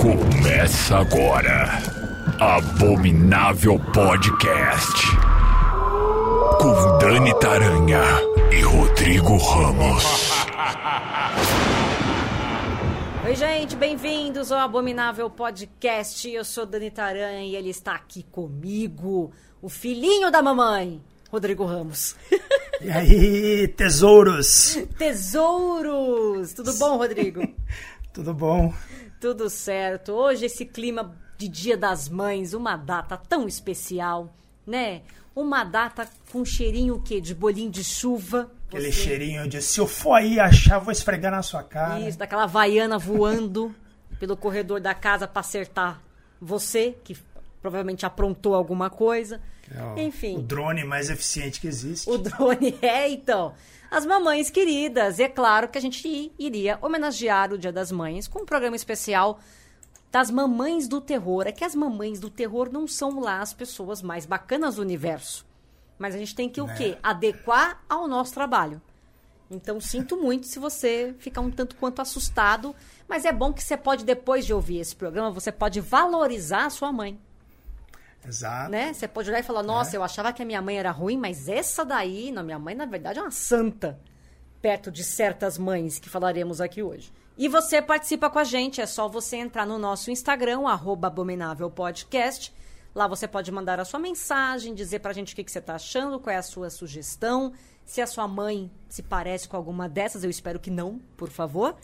Começa agora. Abominável Podcast. Com Dani Taranha e Rodrigo Ramos. Oi, gente, bem-vindos ao Abominável Podcast. Eu sou Dani Taranha e ele está aqui comigo, o filhinho da mamãe, Rodrigo Ramos. E aí, tesouros? Tesouros! Tudo bom, Rodrigo? Tudo bom? Tudo certo. Hoje esse clima de Dia das Mães, uma data tão especial, né? Uma data com cheirinho o quê? De bolinho de chuva. Aquele Você- cheirinho de se eu for aí achar, vou esfregar na sua cara. Isso, daquela vaiana voando pelo corredor da casa para acertar você, que provavelmente aprontou alguma coisa. É o- Enfim. O drone mais eficiente que existe. O drone é, então. As mamães queridas. E é claro que a gente iria homenagear o Dia das Mães com um programa especial das mamães do terror. É que as mamães do terror não são lá as pessoas mais bacanas do universo. Mas a gente tem que o Né. quê? Adequar ao nosso trabalho. Então, sinto muito se você ficar um tanto quanto assustado. Mas é bom que você pode, depois de ouvir esse programa, você pode valorizar a sua mãe Exato. né? Você pode olhar e falar, nossa, eu achava que a minha mãe era ruim, mas essa daí, não, minha mãe, na verdade, é uma santa. Perto de certas mães que falaremos aqui hoje. E você participa com a gente, é só você entrar no nosso Instagram, arroba Abominável Podcast. Lá você pode mandar a sua mensagem, dizer pra gente o que, que você tá achando, qual é a sua sugestão. Se a sua mãe se parece com alguma dessas, eu espero que não, por favor.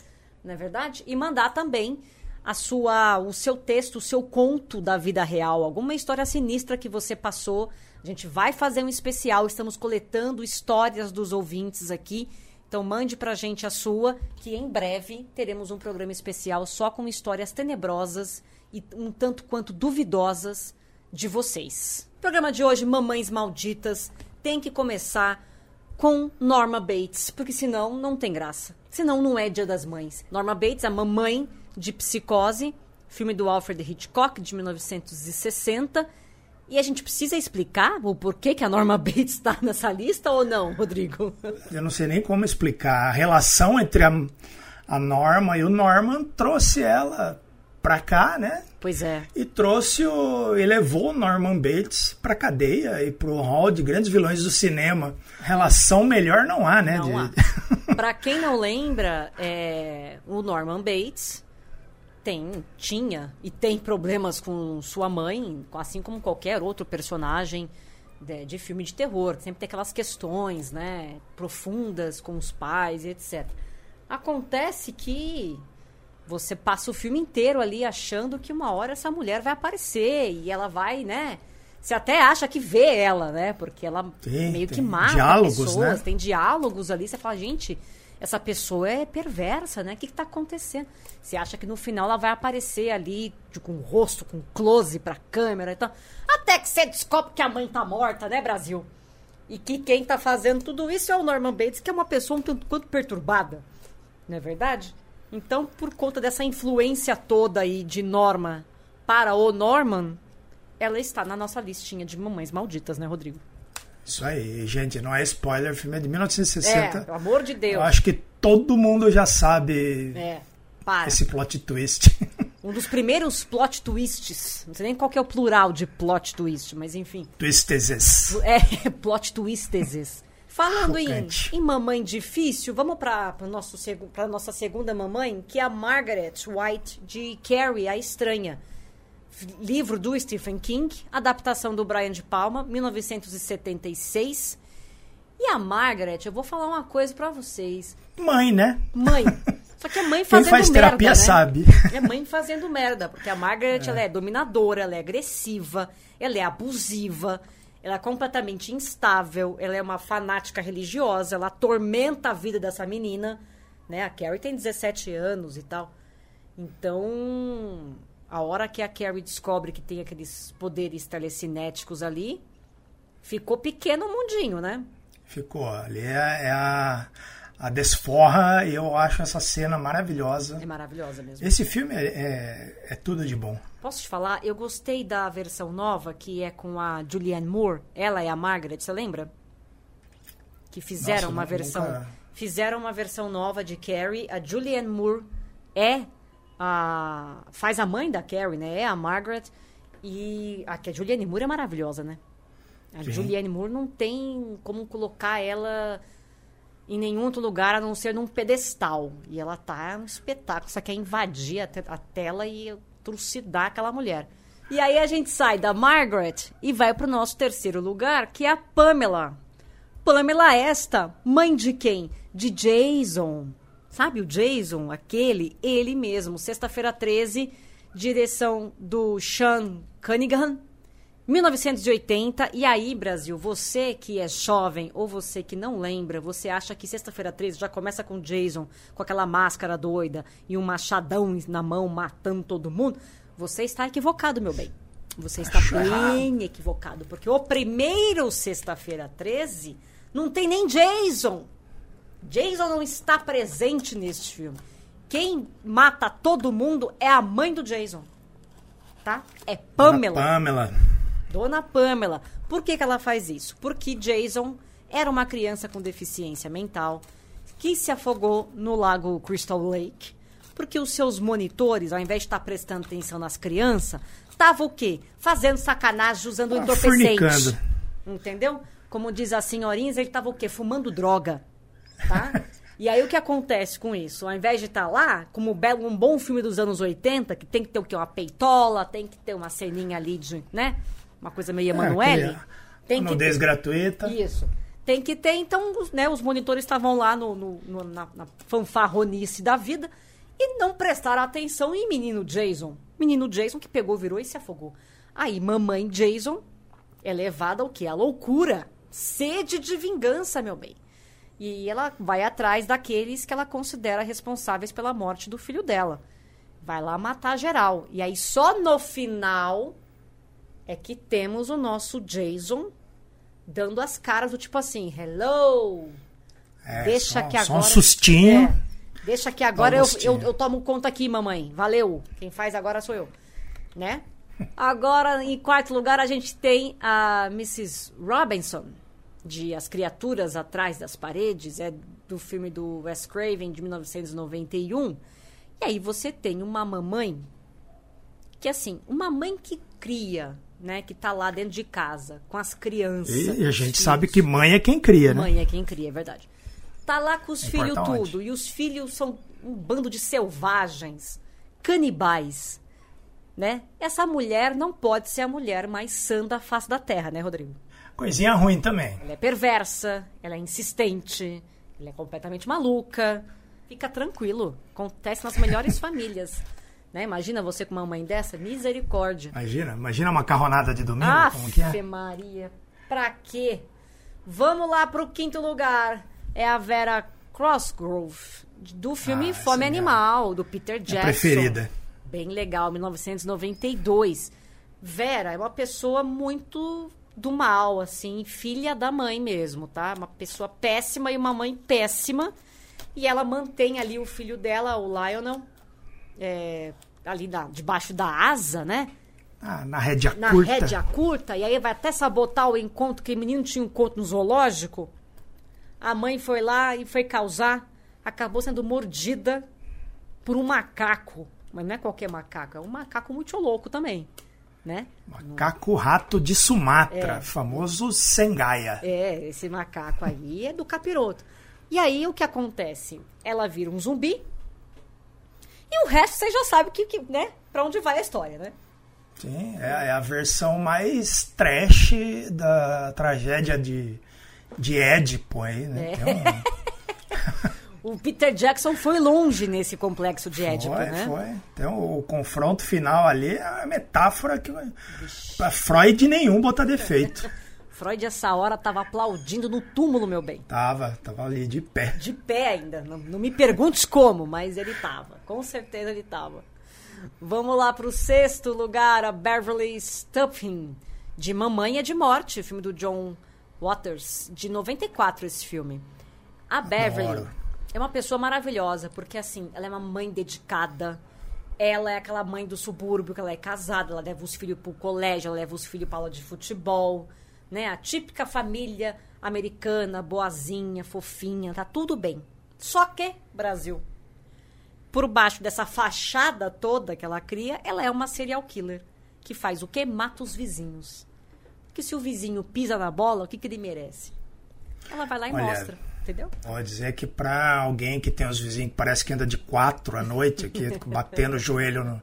Não é verdade? E mandar também a sua, o seu texto, o seu conto da vida real, alguma história sinistra que você passou. A gente vai fazer um especial, estamos coletando histórias dos ouvintes aqui. Então mande pra gente a sua, que em breve teremos um programa especial só com histórias tenebrosas e um tanto quanto duvidosas de vocês. O programa de hoje, Mamães Malditas, tem que começar com Norma Bates, porque senão não tem graça. Senão não é Dia das Mães. Norma Bates, a mamãe de Psicose, filme do Alfred Hitchcock de 1960. E a gente precisa explicar o porquê que a Norma Bates está nessa lista ou não, Rodrigo? Eu não sei nem como explicar. A relação entre a, a Norma e o Norman trouxe ela pra cá, né? Pois é. E trouxe o. elevou o Norman Bates pra cadeia e pro hall de grandes vilões do cinema. Relação melhor não há, né? Não de- há. Pra quem não lembra, é, o Norman Bates tem, tinha e tem problemas com sua mãe, assim como qualquer outro personagem de, de filme de terror. Sempre tem aquelas questões, né, profundas com os pais e etc. Acontece que você passa o filme inteiro ali achando que uma hora essa mulher vai aparecer e ela vai, né? Você até acha que vê ela, né? Porque ela Tem, meio que tem mata diálogos, pessoas, né? tem diálogos ali. Você fala, gente, essa pessoa é perversa, né? O que, que tá acontecendo? Você acha que no final ela vai aparecer ali com o rosto, com close pra câmera e tal. Até que você descobre que a mãe tá morta, né, Brasil? E que quem tá fazendo tudo isso é o Norman Bates, que é uma pessoa um tanto quanto perturbada. Não é verdade? Então, por conta dessa influência toda aí de Norma para o Norman, ela está na nossa listinha de mamães malditas, né, Rodrigo? Isso aí, gente, não é spoiler, o filme é de 1960. É, pelo amor de Deus. Eu acho que todo mundo já sabe É, esse plot twist. Um dos primeiros plot twists. Não sei nem qual que é o plural de plot twist, mas enfim. Twisteses. É, plot twisteses. Falando em, em mamãe difícil, vamos para nossa segunda mamãe, que é a Margaret White, de Carrie, a Estranha. Livro do Stephen King, adaptação do Brian de Palma, 1976. E a Margaret, eu vou falar uma coisa para vocês. Mãe, né? Mãe. Só que é mãe Quem fazendo faz merda, terapia né? sabe. É mãe fazendo merda, porque a Margaret ela é dominadora, ela é agressiva, ela é abusiva, ela é completamente instável, ela é uma fanática religiosa, ela atormenta a vida dessa menina, né? A Carrie tem 17 anos e tal. Então, a hora que a Carrie descobre que tem aqueles poderes telecinéticos ali, ficou pequeno o mundinho, né? Ficou. Ali é, é a, a desforra e eu acho essa cena maravilhosa. É maravilhosa mesmo. Esse filme é, é, é tudo de bom. Posso te falar? Eu gostei da versão nova, que é com a Julianne Moore. Ela é a Margaret, você lembra? Que fizeram Nossa, uma nu- versão. nunca- Fizeram uma versão nova de Carrie. A Julianne Moore é a, faz a mãe da Carrie, né? É a Margaret. E a, a Julianne Moore é maravilhosa, né? A Sim. Julianne Moore não tem como colocar ela em nenhum outro lugar a não ser num pedestal. E ela tá um espetáculo. Só quer invadir a, te- a tela e trucidar aquela mulher. E aí a gente sai da Margaret e vai pro nosso terceiro lugar, que é a Pamela. Pamela esta, mãe de quem? De Jason. Sabe o Jason, aquele? Ele mesmo. Sexta-feira 13, direção do Sean Cunningham. 1980. E aí, Brasil, você que é jovem ou você que não lembra, você acha que Sexta-feira 13 já começa com Jason, com aquela máscara doida e um machadão na mão matando todo mundo? Você está equivocado, meu bem. Você está bem equivocado, porque o primeiro Sexta-feira 13 não tem nem Jason. Jason não está presente neste filme. Quem mata todo mundo é a mãe do Jason. Tá? É Pamela. Pamela. Dona Pamela. Por que, que ela faz isso? Porque Jason era uma criança com deficiência mental que se afogou no lago Crystal Lake. Porque os seus monitores, ao invés de estar prestando atenção nas crianças, estavam o quê? Fazendo sacanagem, usando Ah, entorpecente. Entendeu? Como diz a senhorinha, ele estava o quê? Fumando droga. Tá? E aí o que acontece com isso? Ao invés de estar lá, como um belo- um bom filme dos anos 80, que tem que ter o quê? Uma peitola, tem que ter uma ceninha ali de, né? Uma coisa meio Emanuele. aquele- tem que ter. gratuita. Isso. Tem que ter, então, os, né, os monitores estavam lá no, no- no- na, na fanfarronice da vida e não prestaram atenção em menino Jason. Menino Jason que pegou, virou e se afogou. Aí, mamãe Jason é levada ao quê? A loucura. Sede de vingança, meu bem. E ela vai atrás daqueles que ela considera responsáveis pela morte do filho dela. Vai lá matar geral. E aí, só no final é que temos o nosso Jason dando as caras do tipo assim, hello, É, deixa só, que só agora... um sustinho. É, deixa que agora eu, eu, eu tomo conta aqui, mamãe. Valeu. Quem faz agora sou eu. Né? Agora, em quarto lugar, a gente tem a Mrs. Robinson, de As Criaturas Atrás das Paredes, é do filme do Wes Craven, de 1991. E aí você tem uma mamãe que, assim, uma mãe que cria, né, que tá lá dentro de casa, com as crianças. E a gente os sabe filhos. que mãe é quem cria, né? Mãe é quem cria, é verdade. Tá lá com os filhos tudo. E os filhos são um bando de selvagens, canibais. Né? Essa mulher não pode ser a mulher mais sã da face da terra, né, Rodrigo? Coisinha ruim também. Ela é perversa, ela é insistente, ela é completamente maluca. Fica tranquilo. Acontece nas melhores famílias. Né? Imagina você com uma mãe dessa? Misericórdia. Imagina, imagina uma macarronada de domingo, Ah, como que é? Maria. Pra quê? Vamos lá pro quinto lugar. É a Vera Crossgrove, do filme Ah, Fome é Animal, do Peter Jackson. preferida. Bem legal, 1992. Vera é uma pessoa muito do mal, assim, filha da mãe mesmo, tá? Uma pessoa péssima e uma mãe péssima. E ela mantém ali o filho dela, o Lionel, é, ali na- debaixo da asa, né? Ah, na rédea na curta. rédea curta, e aí vai até sabotar o encontro, que o menino tinha um encontro no zoológico. A mãe foi lá e foi causar, acabou sendo mordida por um macaco. Mas não é qualquer macaco, é um macaco muito louco também, né? Macaco rato de Sumatra, É. famoso Sengaia. É, esse macaco aí é do capiroto. E aí o que acontece? Ela vira um zumbi. E o resto você já sabe que, que né? Pra onde vai a história, né? Sim, é, é a versão mais trash da tragédia de, de Édipo aí, né? É. Tem um- O Peter Jackson foi longe nesse complexo de Édipo, foi, né? foi. Então o confronto final ali é a metáfora que pra Freud nenhum botar defeito. Freud, essa hora, tava aplaudindo no túmulo, meu bem. Tava, tava ali de pé. De pé ainda. Não, não me perguntes como, mas ele tava. Com certeza ele tava. Vamos lá pro sexto lugar, a Beverly Stuffing, de Mamãe é de Morte, filme do John Waters, de 94 esse filme. A Beverly Adoro. É uma pessoa maravilhosa, porque assim, ela é uma mãe dedicada. Ela é aquela mãe do subúrbio, que ela é casada, ela leva os filhos pro colégio, ela leva os filhos pra aula de futebol, né? A típica família americana, boazinha, fofinha, tá tudo bem. Só que, Brasil, por baixo dessa fachada toda que ela cria, ela é uma serial killer. Que faz o quê? Mata os vizinhos. Porque se o vizinho pisa na bola, o que, que ele merece? Ela vai lá e Olha, mostra. Entendeu? Pode dizer que para alguém que tem os vizinhos que parece que anda de quatro à noite aqui, batendo o joelho no,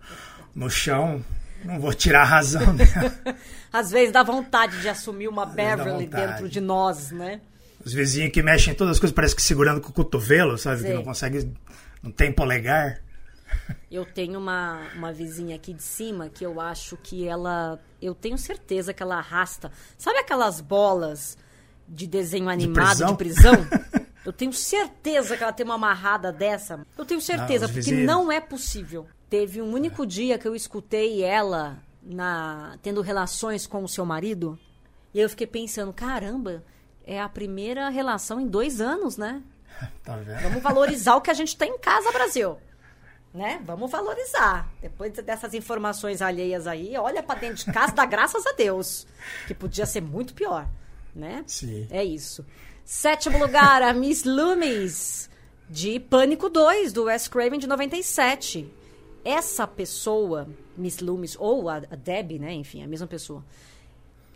no chão, não vou tirar a razão dela. Às vezes dá vontade de assumir uma dá Beverly dentro de nós, né? Os vizinhos que mexem em todas as coisas, parece que segurando com o cotovelo, sabe? Que não consegue. Não tem polegar. Eu tenho uma, uma vizinha aqui de cima que eu acho que ela. Eu tenho certeza que ela arrasta. Sabe aquelas bolas de desenho animado de prisão? Eu tenho certeza que ela tem uma amarrada dessa. Eu tenho certeza, os porque vizinhos. não é possível. Teve um único dia que eu escutei ela na tendo relações com o seu marido. E eu fiquei pensando, caramba, é a primeira relação em dois anos, né? Tá vendo? Vamos valorizar o que a gente tem em casa, Brasil. Né? Vamos valorizar. Depois dessas informações alheias aí, olha pra dentro de casa, dá graças a Deus. Que podia ser muito pior, né? Sim. É isso. Sétimo lugar, a Miss Loomis, de Pânico 2, do Wes Craven, de 97. Essa pessoa, Miss Loomis, ou a, a Debbie, né? Enfim, a mesma pessoa.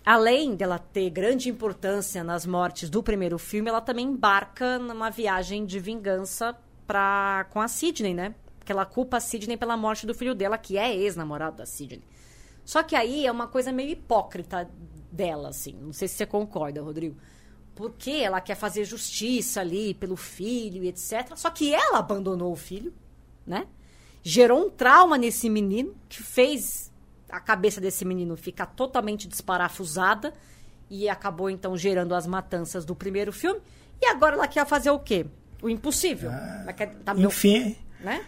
Além dela ter grande importância nas mortes do primeiro filme, ela também embarca numa viagem de vingança pra, com a Sidney, né? Porque ela culpa a Sidney pela morte do filho dela, que é ex-namorado da Sidney. Só que aí é uma coisa meio hipócrita dela, assim. Não sei se você concorda, Rodrigo. Porque ela quer fazer justiça ali pelo filho e etc. Só que ela abandonou o filho, né? Gerou um trauma nesse menino, que fez a cabeça desse menino ficar totalmente desparafusada. E acabou, então, gerando as matanças do primeiro filme. E agora ela quer fazer o quê? O impossível. ela quer, tá meu- Enfim, né?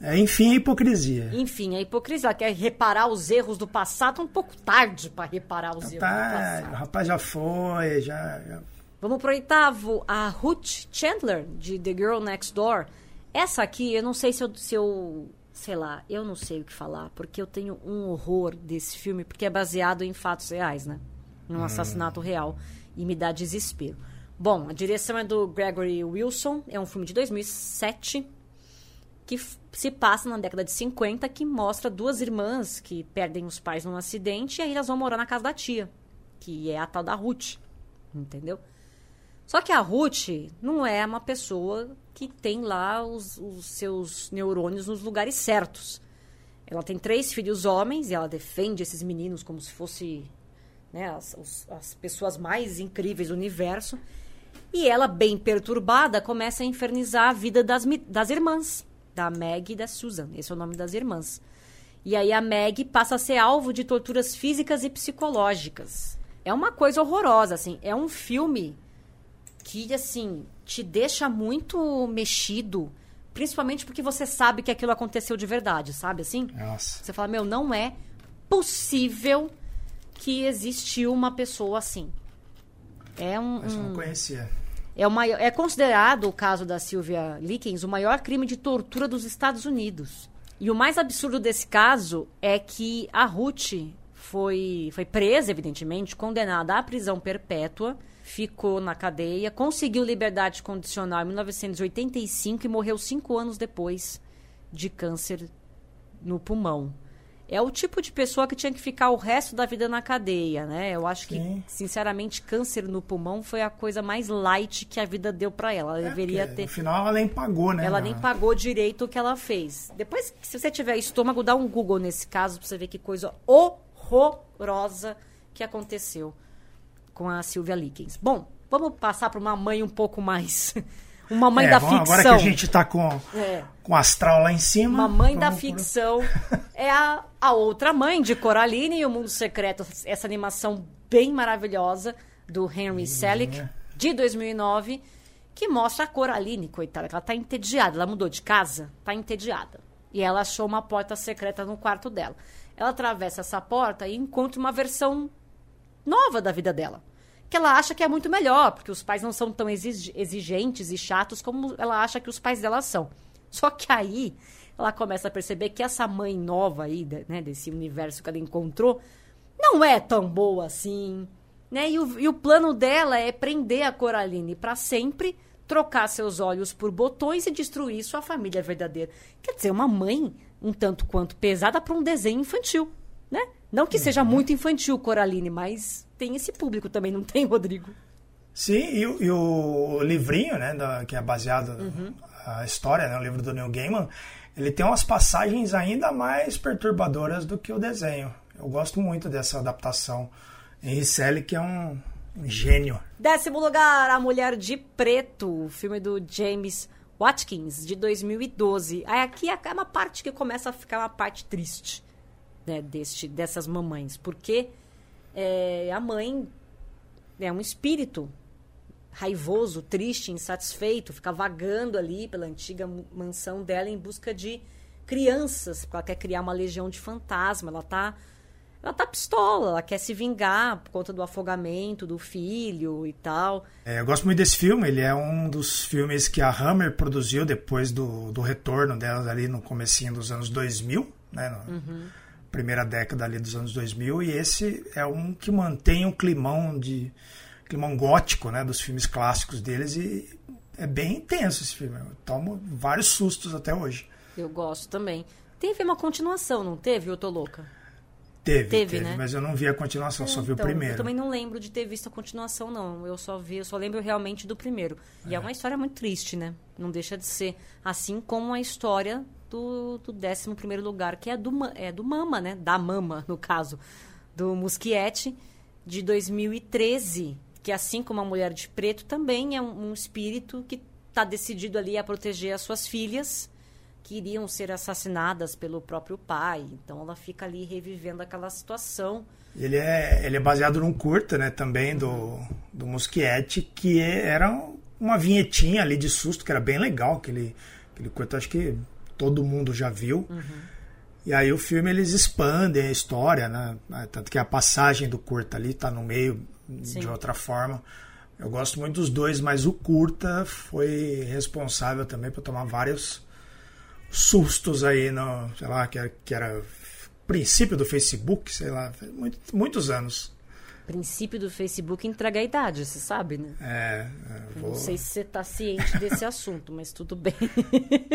É, enfim, a hipocrisia. Enfim, a hipocrisia. Ela quer reparar os erros do passado. Um pouco tarde para reparar os erros do Tá, o passado. rapaz já foi, já. já- Vamos pro oitavo, a Ruth Chandler, de The Girl Next Door. Essa aqui, eu não sei se eu, se eu. Sei lá, eu não sei o que falar, porque eu tenho um horror desse filme, porque é baseado em fatos reais, né? Num assassinato real. E me dá desespero. Bom, a direção é do Gregory Wilson, é um filme de 2007 que se passa na década de 50, que mostra duas irmãs que perdem os pais num acidente e aí elas vão morar na casa da tia, que é a tal da Ruth, entendeu? Só que a Ruth não é uma pessoa que tem lá os, os seus neurônios nos lugares certos. Ela tem três filhos homens e ela defende esses meninos como se fosse né, as, as pessoas mais incríveis do universo. E ela, bem perturbada, começa a infernizar a vida das, das irmãs, da Meg e da Susan. Esse é o nome das irmãs. E aí a Meg passa a ser alvo de torturas físicas e psicológicas. É uma coisa horrorosa, assim. É um filme que, assim, te deixa muito mexido. Principalmente porque você sabe que aquilo aconteceu de verdade, sabe assim? Nossa. Você fala, meu, não é possível que existiu uma pessoa assim. É um, Mas eu um- não conhecia. É, o maior, é considerado o caso da Sylvia Likens o maior crime de tortura dos Estados Unidos. E o mais absurdo desse caso é que a Ruth foi, foi presa, evidentemente, condenada à prisão perpétua, ficou na cadeia, conseguiu liberdade condicional em 1985 e morreu cinco anos depois de câncer no pulmão. É o tipo de pessoa que tinha que ficar o resto da vida na cadeia, né? Eu acho que, Sim. sinceramente, câncer no pulmão foi a coisa mais light que a vida deu pra ela. Ela É, deveria ter. No final ela nem pagou, né? Ela nem pagou direito o que ela fez. Depois, se você tiver estômago, dá um Google nesse caso pra você ver que coisa horrorosa que aconteceu com a Sylvia Likens. Bom, vamos passar pra uma mãe um pouco mais. Uma mãe É, da vamos- ficção. Agora que a gente tá com, É. com o astral lá em cima. Uma mãe da por- ficção é a, a outra mãe de Coraline e o Mundo Secreto, essa animação bem maravilhosa do Henry Selick, de 2009, que mostra a Coraline, coitada, que ela tá entediada, ela mudou de casa, tá entediada. E ela achou uma porta secreta no quarto dela. Ela atravessa essa porta e encontra uma versão nova da vida dela. Que ela acha que é muito melhor, porque os pais não são tão exig- exigentes e chatos como ela acha que os pais dela são. Só que aí ela começa a perceber que essa mãe nova aí, né, desse universo que ela encontrou, não é tão boa assim. Né? E, o, e o plano dela é prender a Coraline para sempre trocar seus olhos por botões e destruir sua família verdadeira. Quer dizer, uma mãe um tanto quanto pesada para um desenho infantil, né? Não que seja muito infantil, Coraline, mas tem esse público também, não tem, Rodrigo? Sim, e, o- e o livrinho, né, da- que é baseado na história, né, o livro do Neil Gaiman, ele tem umas passagens ainda mais perturbadoras do que o desenho. Eu gosto muito dessa adaptação. Henry Selick é um, um gênio. Décimo lugar, A Mulher de Preto, filme do James Watkins, de 2012. Aí aqui é uma parte que começa a ficar uma parte triste, né, deste, dessas mamães. Porque é, a mãe é um espírito raivoso, triste, insatisfeito, fica vagando ali pela antiga mansão dela em busca de crianças, porque ela quer criar uma legião de fantasma, ela tá ela tá pistola, ela quer se vingar por conta do afogamento do filho e tal. É, eu gosto muito desse filme, ele é um dos filmes que a Hammer produziu depois do, do retorno dela ali no comecinho dos anos 2000, né, na primeira década ali dos anos 2000, e esse é um que mantém um climão de climão gótico, né, dos filmes clássicos deles e é bem intenso esse filme. Eu tomo vários sustos até hoje. Eu gosto também. Teve uma continuação, não teve, Eu Tô Louca? Teve, Teve, teve, né? mas eu não vi a continuação, só vi o Então, primeiro. Eu também não lembro de ter visto a continuação, não. Eu só vi, eu só lembro realmente do primeiro. E é, uma história muito triste, né? Não deixa de ser. Assim como a história do, do 11 primeiro lugar, que é do, é do Mama, né? Da Mama, no caso. Do Muschietti, de 2013. Que assim como a Mulher de Preto, também é um, um espírito que está decidido ali a proteger as suas filhas que iriam ser assassinadas pelo próprio pai. Então ela fica ali revivendo aquela situação. Ele é, ele é baseado num curta, né, também do, do Muschietti, que era uma vinhetinha ali de susto, que era bem legal, aquele, aquele curta, acho que todo mundo já viu. E aí o filme eles expandem a história, né, tanto que a passagem do curta ali tá no meio Sim. de outra forma. Eu gosto muito dos dois, mas o curta foi responsável também por tomar vários sustos aí no, sei lá, que era, que era princípio do Facebook, sei lá, muito- muitos anos. princípio do Facebook entrega a idade, você sabe, né? É, é, vou- Não sei se você está ciente desse assunto, mas tudo bem.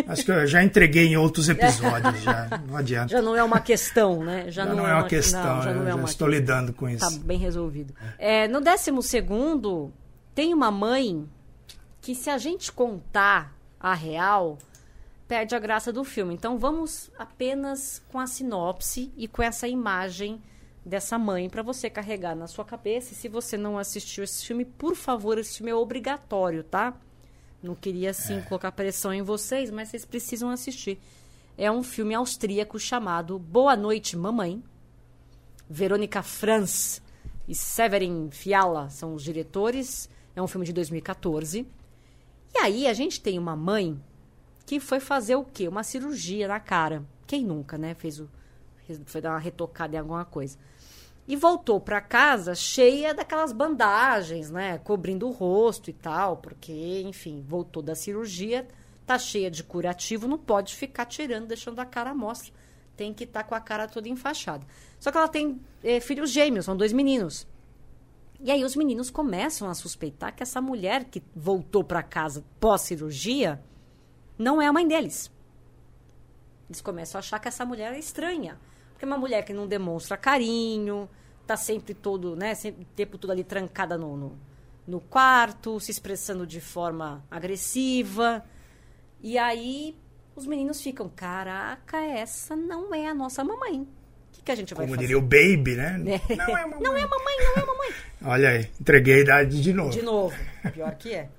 acho que eu já entreguei em outros episódios, já não adianta. Já não é uma questão, né? Já, Já não, é uma questão, não, já não eu é uma estou lidando com isso. Tá bem resolvido. É, no décimo segundo, tem uma mãe que se a gente contar a real, perde a graça do filme. Então vamos apenas com a sinopse e com essa imagem dessa mãe para você carregar na sua cabeça. E se você não assistiu esse filme, por favor, esse filme é obrigatório, tá? Não queria assim colocar pressão em vocês, mas vocês precisam assistir. É um filme austríaco chamado Boa Noite, Mamãe. Verônica Franz e Severin Fiala são os diretores. É um filme de 2014. E aí a gente tem uma mãe que foi fazer o quê? Uma cirurgia na cara. Quem nunca, né? Fez o foi dar uma retocada em alguma coisa. E voltou para casa cheia daquelas bandagens, né, cobrindo o rosto e tal, porque, enfim, voltou da cirurgia, tá cheia de curativo, não pode ficar tirando, deixando a cara mostra. Tem que estar com a cara toda enfaixada. Só que ela tem eh, filhos gêmeos, são dois meninos. E aí os meninos começam a suspeitar que essa mulher que voltou para casa pós-cirurgia não é a mãe deles. Eles começam a achar que essa mulher é estranha. Porque é uma mulher que não demonstra carinho, tá sempre todo, né, sempre o tempo todo ali trancada no, no, no quarto, se expressando de forma agressiva. E aí os meninos ficam, caraca, essa não é a nossa mamãe. O que, que a gente vai Como fazer? diria o Baby, né? É. Não é mamãe. Não é mamãe, não é mamãe. Olha aí, entreguei a idade de novo. De novo. Pior que é.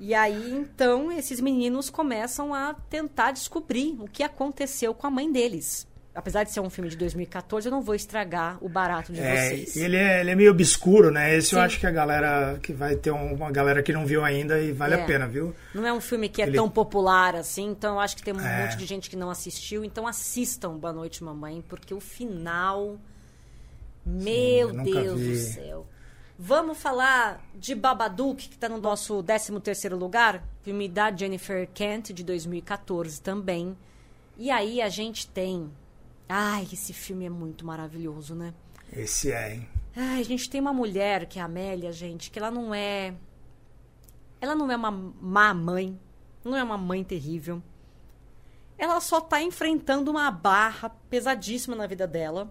E aí, então, esses meninos começam a tentar descobrir o que aconteceu com a mãe deles. Apesar de ser um filme de 2014, eu não vou estragar o barato de É, vocês. ele, é, ele é meio obscuro, né? Esse eu Sim. acho que a galera que vai ter um- uma galera que não viu ainda e vale É. a pena, viu? Não é um filme que é Ele- tão popular assim, então eu acho que tem um É. monte de gente que não assistiu. Então assistam Boa Noite Mamãe, porque o final. Meu eu nunca Deus vi. do céu. Vamos falar de Babadook, que está no nosso 13º lugar. Filme da Jennifer Kent, de 2014 também. E aí a gente tem... Ai, esse filme é muito maravilhoso, né? Esse é, hein? Ai, a gente tem uma mulher, que é a Amélia, gente, que ela não é ela não é uma má mãe, não é uma mãe terrível. Ela só está enfrentando uma barra pesadíssima na vida dela,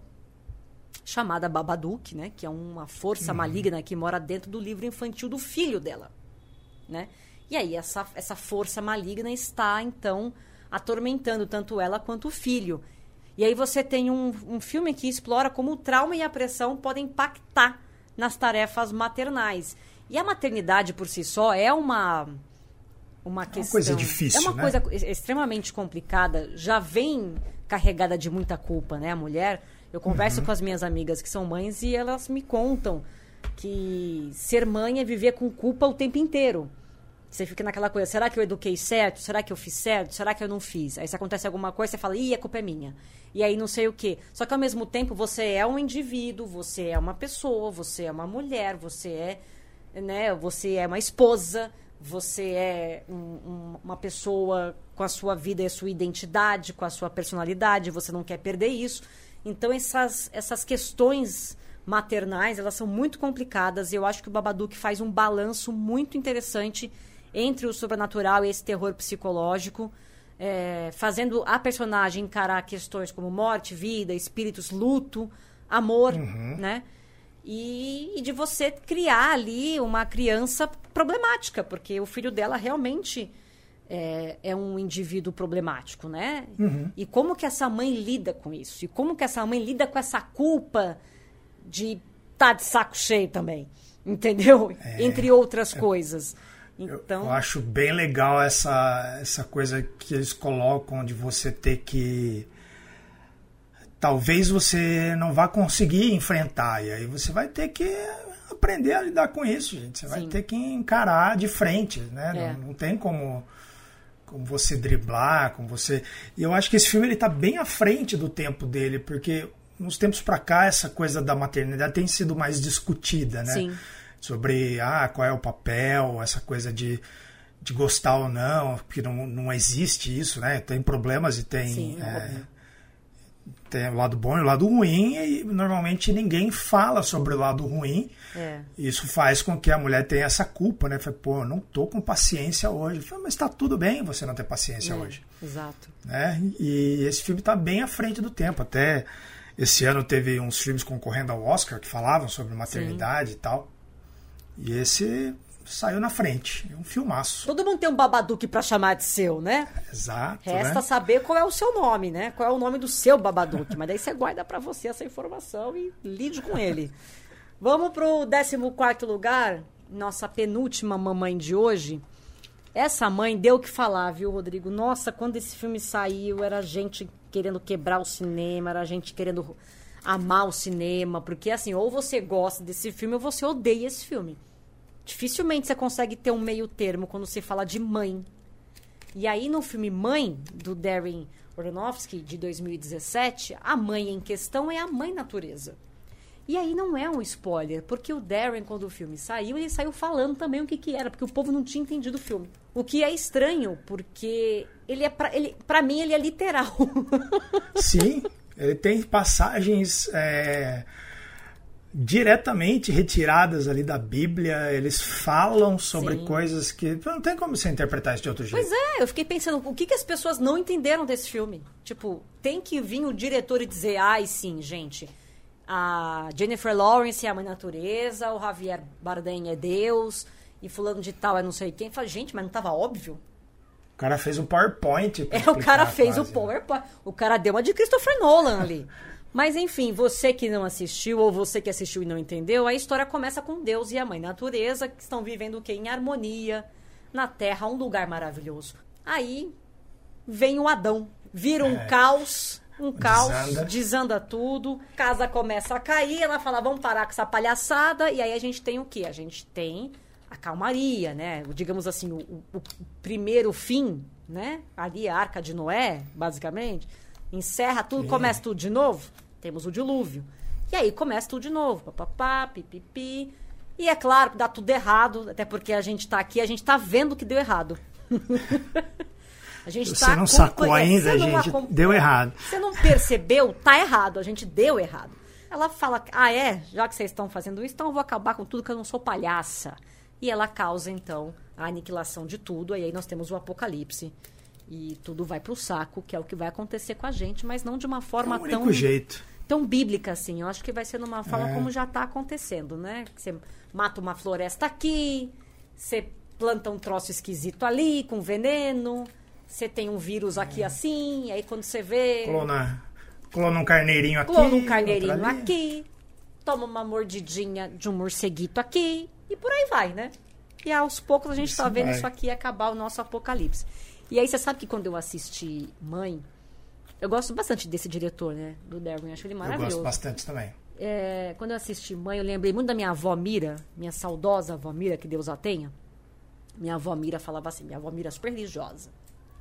chamada Babadook, né? Que é uma força uhum. maligna que mora dentro do livro infantil do filho dela, né? E aí essa, essa força maligna está, então, atormentando tanto ela quanto o filho. E aí você tem um, um filme que explora como o trauma e a pressão podem impactar nas tarefas maternais. E a maternidade por si só é uma uma questão. É uma coisa difícil. É uma né? coisa extremamente complicada. Já vem carregada de muita culpa, né? A mulher. Eu converso uhum. com as minhas amigas que são mães e elas me contam que ser mãe é viver com culpa o tempo inteiro. Você fica naquela coisa, será que eu eduquei certo? Será que eu fiz certo? Será que eu não fiz? Aí se acontece alguma coisa, você fala, ih, a culpa é minha. E aí não sei o quê. Só que ao mesmo tempo você é um indivíduo, você é uma pessoa, você é uma mulher, você é, né, você é uma esposa, você é um, um, uma pessoa com a sua vida e a sua identidade, com a sua personalidade, você não quer perder isso. Então essas, essas questões maternais, elas são muito complicadas e eu acho que o Babadook faz um balanço muito interessante entre o sobrenatural e esse terror psicológico, é, fazendo a personagem encarar questões como morte, vida, espíritos, luto, amor, uhum. né? E, e, de você criar ali uma criança problemática, porque o filho dela realmente é, é um indivíduo problemático, né? Uhum. E como que essa mãe lida com isso? E como que essa mãe lida com essa culpa de estar tá de saco cheio também? Entendeu? É, Entre outras é, coisas. Então... Eu, acho bem legal essa, essa coisa que eles colocam de você ter que. Talvez você não vá conseguir enfrentar, e aí você vai ter que aprender a lidar com isso, gente. Você Sim. vai ter que encarar de frente, né? É. Não, não, tem como, como você driblar, como você. E eu acho que esse filme ele tá bem à frente do tempo dele, porque nos tempos para cá essa coisa da maternidade tem sido mais discutida, né? Sim sobre ah, qual é o papel, essa coisa de, de gostar ou não, porque não, não existe isso, né? Tem problemas e tem. Sim, é, tem o lado bom e o lado ruim, e normalmente ninguém fala sobre o lado ruim. É. Isso faz com que a mulher tenha essa culpa, né? Fala, pô, não tô com paciência hoje. Fala, mas tá tudo bem você não ter paciência é, hoje. Exato. Né? E esse filme tá bem à frente do tempo. Até esse ano teve uns filmes concorrendo ao Oscar que falavam sobre maternidade Sim. e tal. E esse saiu na frente. É um filmaço. Todo mundo tem um babaduque para chamar de seu, né? Exato. Resta né? saber qual é o seu nome, né? Qual é o nome do seu babaduque. Mas daí você guarda para você essa informação e lide com ele. Vamos pro 14 lugar, nossa penúltima mamãe de hoje. Essa mãe deu o que falar, viu, Rodrigo? Nossa, quando esse filme saiu, era gente querendo quebrar o cinema, era gente querendo amar o cinema, porque assim, ou você gosta desse filme ou você odeia esse filme. Dificilmente você consegue ter um meio termo quando você fala de mãe. E aí no filme Mãe, do Darren Aronofsky, de 2017, a mãe em questão é a mãe natureza. E aí não é um spoiler, porque o Darren, quando o filme saiu, ele saiu falando também o que, que era, porque o povo não tinha entendido o filme. O que é estranho, porque ele é pra, ele, pra mim ele é literal. Sim, ele tem passagens é, diretamente retiradas ali da Bíblia. Eles falam sobre Sim. coisas que não tem como você interpretar isso de outro jeito. Pois é, eu fiquei pensando o que, que as pessoas não entenderam desse filme. Tipo, tem que vir o diretor e dizer, ai sim, gente. A Jennifer Lawrence é a mãe natureza, o Javier Bardem é Deus, e fulano de tal é não sei quem. Fala, gente, mas não estava óbvio? cara fez um PowerPoint. É, o cara fez o PowerPoint. O cara deu uma de Christopher Nolan ali. Mas enfim, você que não assistiu ou você que assistiu e não entendeu, a história começa com Deus e a mãe natureza que estão vivendo o quê? Em harmonia na Terra, um lugar maravilhoso. Aí vem o Adão, vira um é. caos, um caos, desanda. desanda tudo, casa começa a cair, ela fala, vamos parar com essa palhaçada, e aí a gente tem o quê? A gente tem a calmaria, né? Digamos assim, o, o, primeiro fim, né? Ali a Arca de Noé, basicamente, encerra tudo, começa tudo de novo. Temos o dilúvio. E aí começa tudo de novo, papapá, pipipi. E é claro que dá tudo errado, até porque a gente está aqui, a gente está vendo que deu errado. a gente Você tá não sacou ainda, gente, deu errado. Você não percebeu, tá errado, a gente deu errado. Ela fala, ah é, já que vocês estão fazendo isso, então eu vou acabar com tudo que eu não sou palhaça. e ela causa, então, a aniquilação de tudo. E aí nós temos o apocalipse. E tudo vai pro saco, que é o que vai acontecer com a gente, mas não de uma forma É o único tão jeito. tão bíblica assim. Eu acho que vai ser numa forma É. como já está acontecendo, né? Você mata uma floresta aqui, você planta um troço esquisito ali com veneno, você tem um vírus aqui assim, aí quando você vê, Clona, clona um carneirinho aqui. clona um carneirinho aqui, toma uma mordidinha de um morceguito aqui e por aí vai, né? E aos poucos a gente Isso tá vendo vai. isso aqui acabar o nosso apocalipse. E aí você sabe que quando eu assisti Mãe, eu gosto bastante desse diretor, né? Do Darwin, acho ele Eu maravilhoso. gosto bastante também. É, quando eu assisti Mãe, eu lembrei muito da minha avó Mira, minha saudosa avó Mira, que Deus a tenha. Minha avó Mira falava assim, minha avó Mira é super religiosa.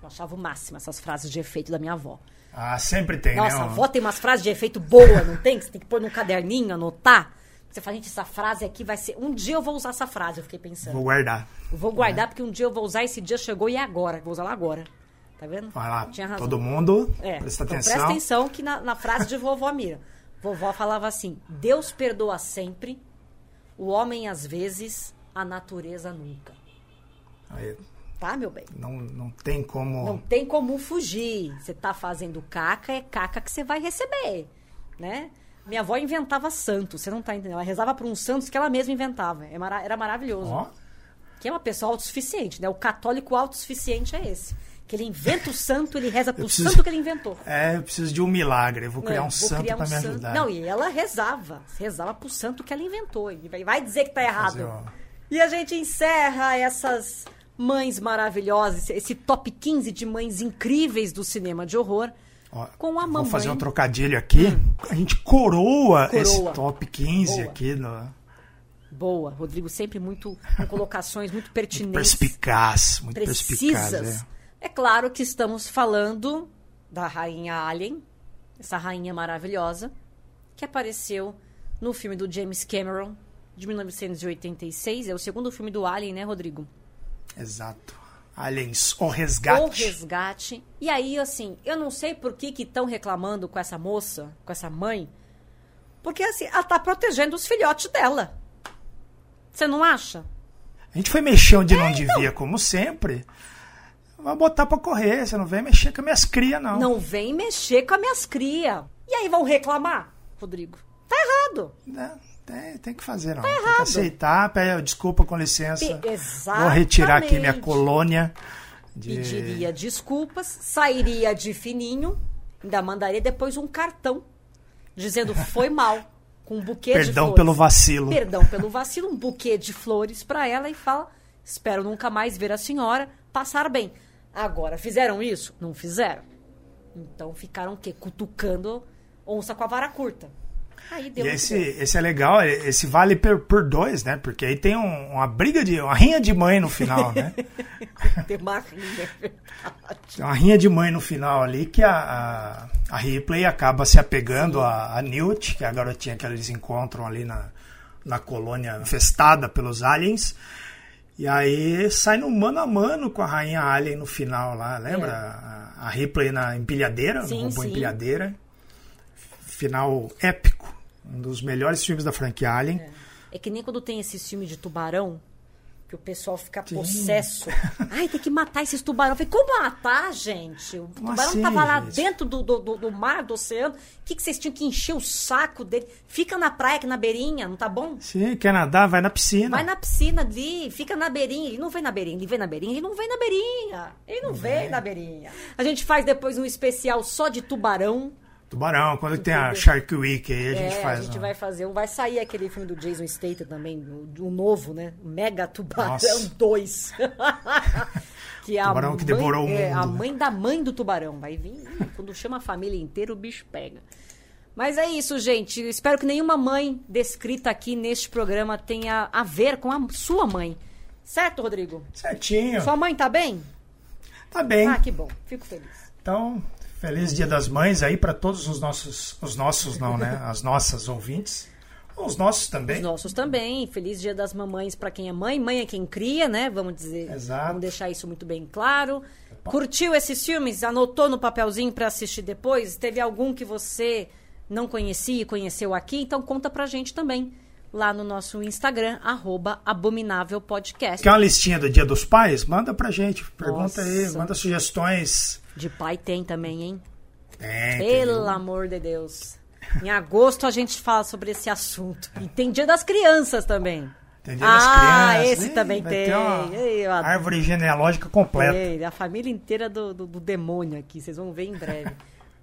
Eu achava o máximo essas frases de efeito da minha avó. Ah, sempre tem, Nossa, né? a um- avó tem umas frases de efeito boa, não tem? Que Você tem que pôr num caderninho, anotar. Você fala, gente, essa frase aqui vai ser. Um dia eu vou usar essa frase, eu fiquei pensando. Vou guardar. Eu vou guardar porque um dia eu vou usar, esse dia chegou e é agora. Vou usar lá agora. Tá vendo? Vai lá, Tinha razão. todo mundo, É, presta então atenção. presta atenção que na, na frase de vovó Mira. Vovó falava assim: Deus perdoa sempre, o homem às vezes, a natureza nunca. Aí, Tá, meu bem? não, não tem como... Não tem como fugir. Você tá fazendo caca, é caca que você vai receber, né? Minha avó inventava santos, você não tá entendendo? Ela rezava por uns santos que ela mesma inventava. É Era maravilhoso. Ó, Que é uma pessoa autossuficiente, né? O católico autossuficiente é esse. Que ele inventa o santo, ele reza pro preciso- santo que ele inventou. é, eu preciso de um milagre. Eu vou criar É, um vou santo criar pra um me santo. ajudar. Não, e ela rezava. Rezava pro santo que ela inventou. E vai- dizer que tá errado. E a gente encerra essas mães maravilhosas, esse top 15 de mães incríveis do cinema de horror, Ó, com a Vou mamãe. fazer um trocadilho aqui. A gente coroa, Coroa. esse top 15 Boa. aqui. No, Boa, Rodrigo, sempre muito com colocações muito pertinentes. perspicaz. Muito perspicaz. precisas. É. É claro que estamos falando da rainha Alien, essa rainha maravilhosa, que apareceu no filme do James Cameron, de 1986. É o segundo filme do Alien, né, Rodrigo? Exato. Aliens, o resgate. O Resgate. E aí, assim, eu não sei por que estão reclamando com essa moça, com essa mãe, porque, assim, ela tá protegendo os filhotes dela. Você não acha? A gente foi mexer onde É, não devia, como sempre. Vai botar pra correr. Você não vem mexer com as minhas crias, não. Não vem mexer com as minhas crias. E aí vão reclamar, Rodrigo? Tá errado. Né? Tem, tem que fazer, não. Tá tem errado. que aceitar. Pede, desculpa, com licença. Pe- Vou retirar aqui minha Exatamente. colônia. De... Pediria desculpas, sairia de fininho, ainda mandaria depois um cartão dizendo foi mal, com um buquê de Perdão flores. pelo vacilo. Perdão pelo vacilo, um buquê de flores pra ela e fala: espero nunca mais ver a senhora passar bem. Agora, fizeram isso? Não fizeram. Então ficaram o quê? Cutucando onça com a vara curta. Aí deu E esse, esse é legal, esse vale por, por dois, né? Porque aí tem um- uma briga de. uma rinha de mãe no final, né? Tem uma rinha, é verdade. Tem uma rinha de mãe no final ali que a, a, a Ripley acaba se apegando a, a Newt, que é a garotinha que eles encontram ali na, na colônia infestada pelos aliens. E aí sai no mano a mano com a rainha alien no final lá, lembra? A, a Ripley na empilhadeira, É. Sim, no robô sim. empilhadeira. Final épico. Um dos melhores filmes da franquia Alien. É que nem quando tem esse filme de tubarão, que o pessoal fica possesso. Ai, tem que matar esses tubarões. Falei, como matar, gente? O Como tubarão assim, tava lá gente? dentro do, do, do- mar, do oceano. O que, que vocês tinham que encher o saco dele? Fica na praia, aqui na beirinha, não tá bom? Sim, quer nadar? Vai na piscina. Vai na piscina ali, fica na beirinha. Ele não vem na beirinha, ele vem na beirinha, ele não vem na beirinha. Ele não vem na beirinha. A gente faz depois um especial só de tubarão. Tubarão, quando tem a? Shark Week aí a gente é, faz. a gente vai fazer. um- Vai sair aquele filme do Jason Statham também, o, o novo, né? Mega Tubarão Nossa. 2. que é a Tubarão que mãe- devorou o é, a mundo. mãe da mãe do tubarão. Vai vir. Quando chama a família inteira, o bicho pega. Mas é isso, gente. Espero que nenhuma mãe descrita aqui neste programa tenha a ver com a sua mãe. Certo, Rodrigo? Certinho. Sua mãe tá bem? Tá bem. Ah, que bom. Fico feliz. Então, feliz Dia das Mães aí para todos os nossos, os nossos não, né? As nossas ouvintes, os nossos também. Os nossos também. Feliz Dia das Mamães para quem é mãe. Mãe é quem cria, né? Vamos dizer. Exato. Vamos deixar isso muito bem claro. Curtiu esses filmes? Anotou no papelzinho para assistir depois? Teve algum que você não conhecia e conheceu aqui? Então conta pra gente também. Lá no nosso Instagram, arroba Abominável Podcast. Quer uma listinha do Dia dos Pais? Manda pra gente. Pergunta aí, Nossa. manda sugestões. De pai tem também, hein? Tem, Pelo amor de Deus. Em agosto a gente fala sobre esse assunto. E tem Dia das Crianças também. tem Dia das ah, Crianças. esse Ih, também tem. Ei. Árvore genealógica completa. Ei, a família inteira do, do, do demônio aqui, vocês vão ver em breve.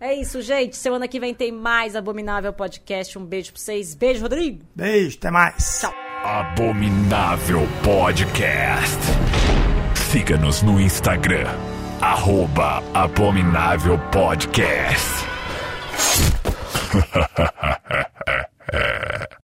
É isso, gente. Semana que vem tem mais Abominável Podcast. Um beijo pra vocês. Beijo, Rodrigo. Beijo, até mais. Tchau. Abominável Podcast. Siga-nos no Instagram, arroba Abominável Podcast.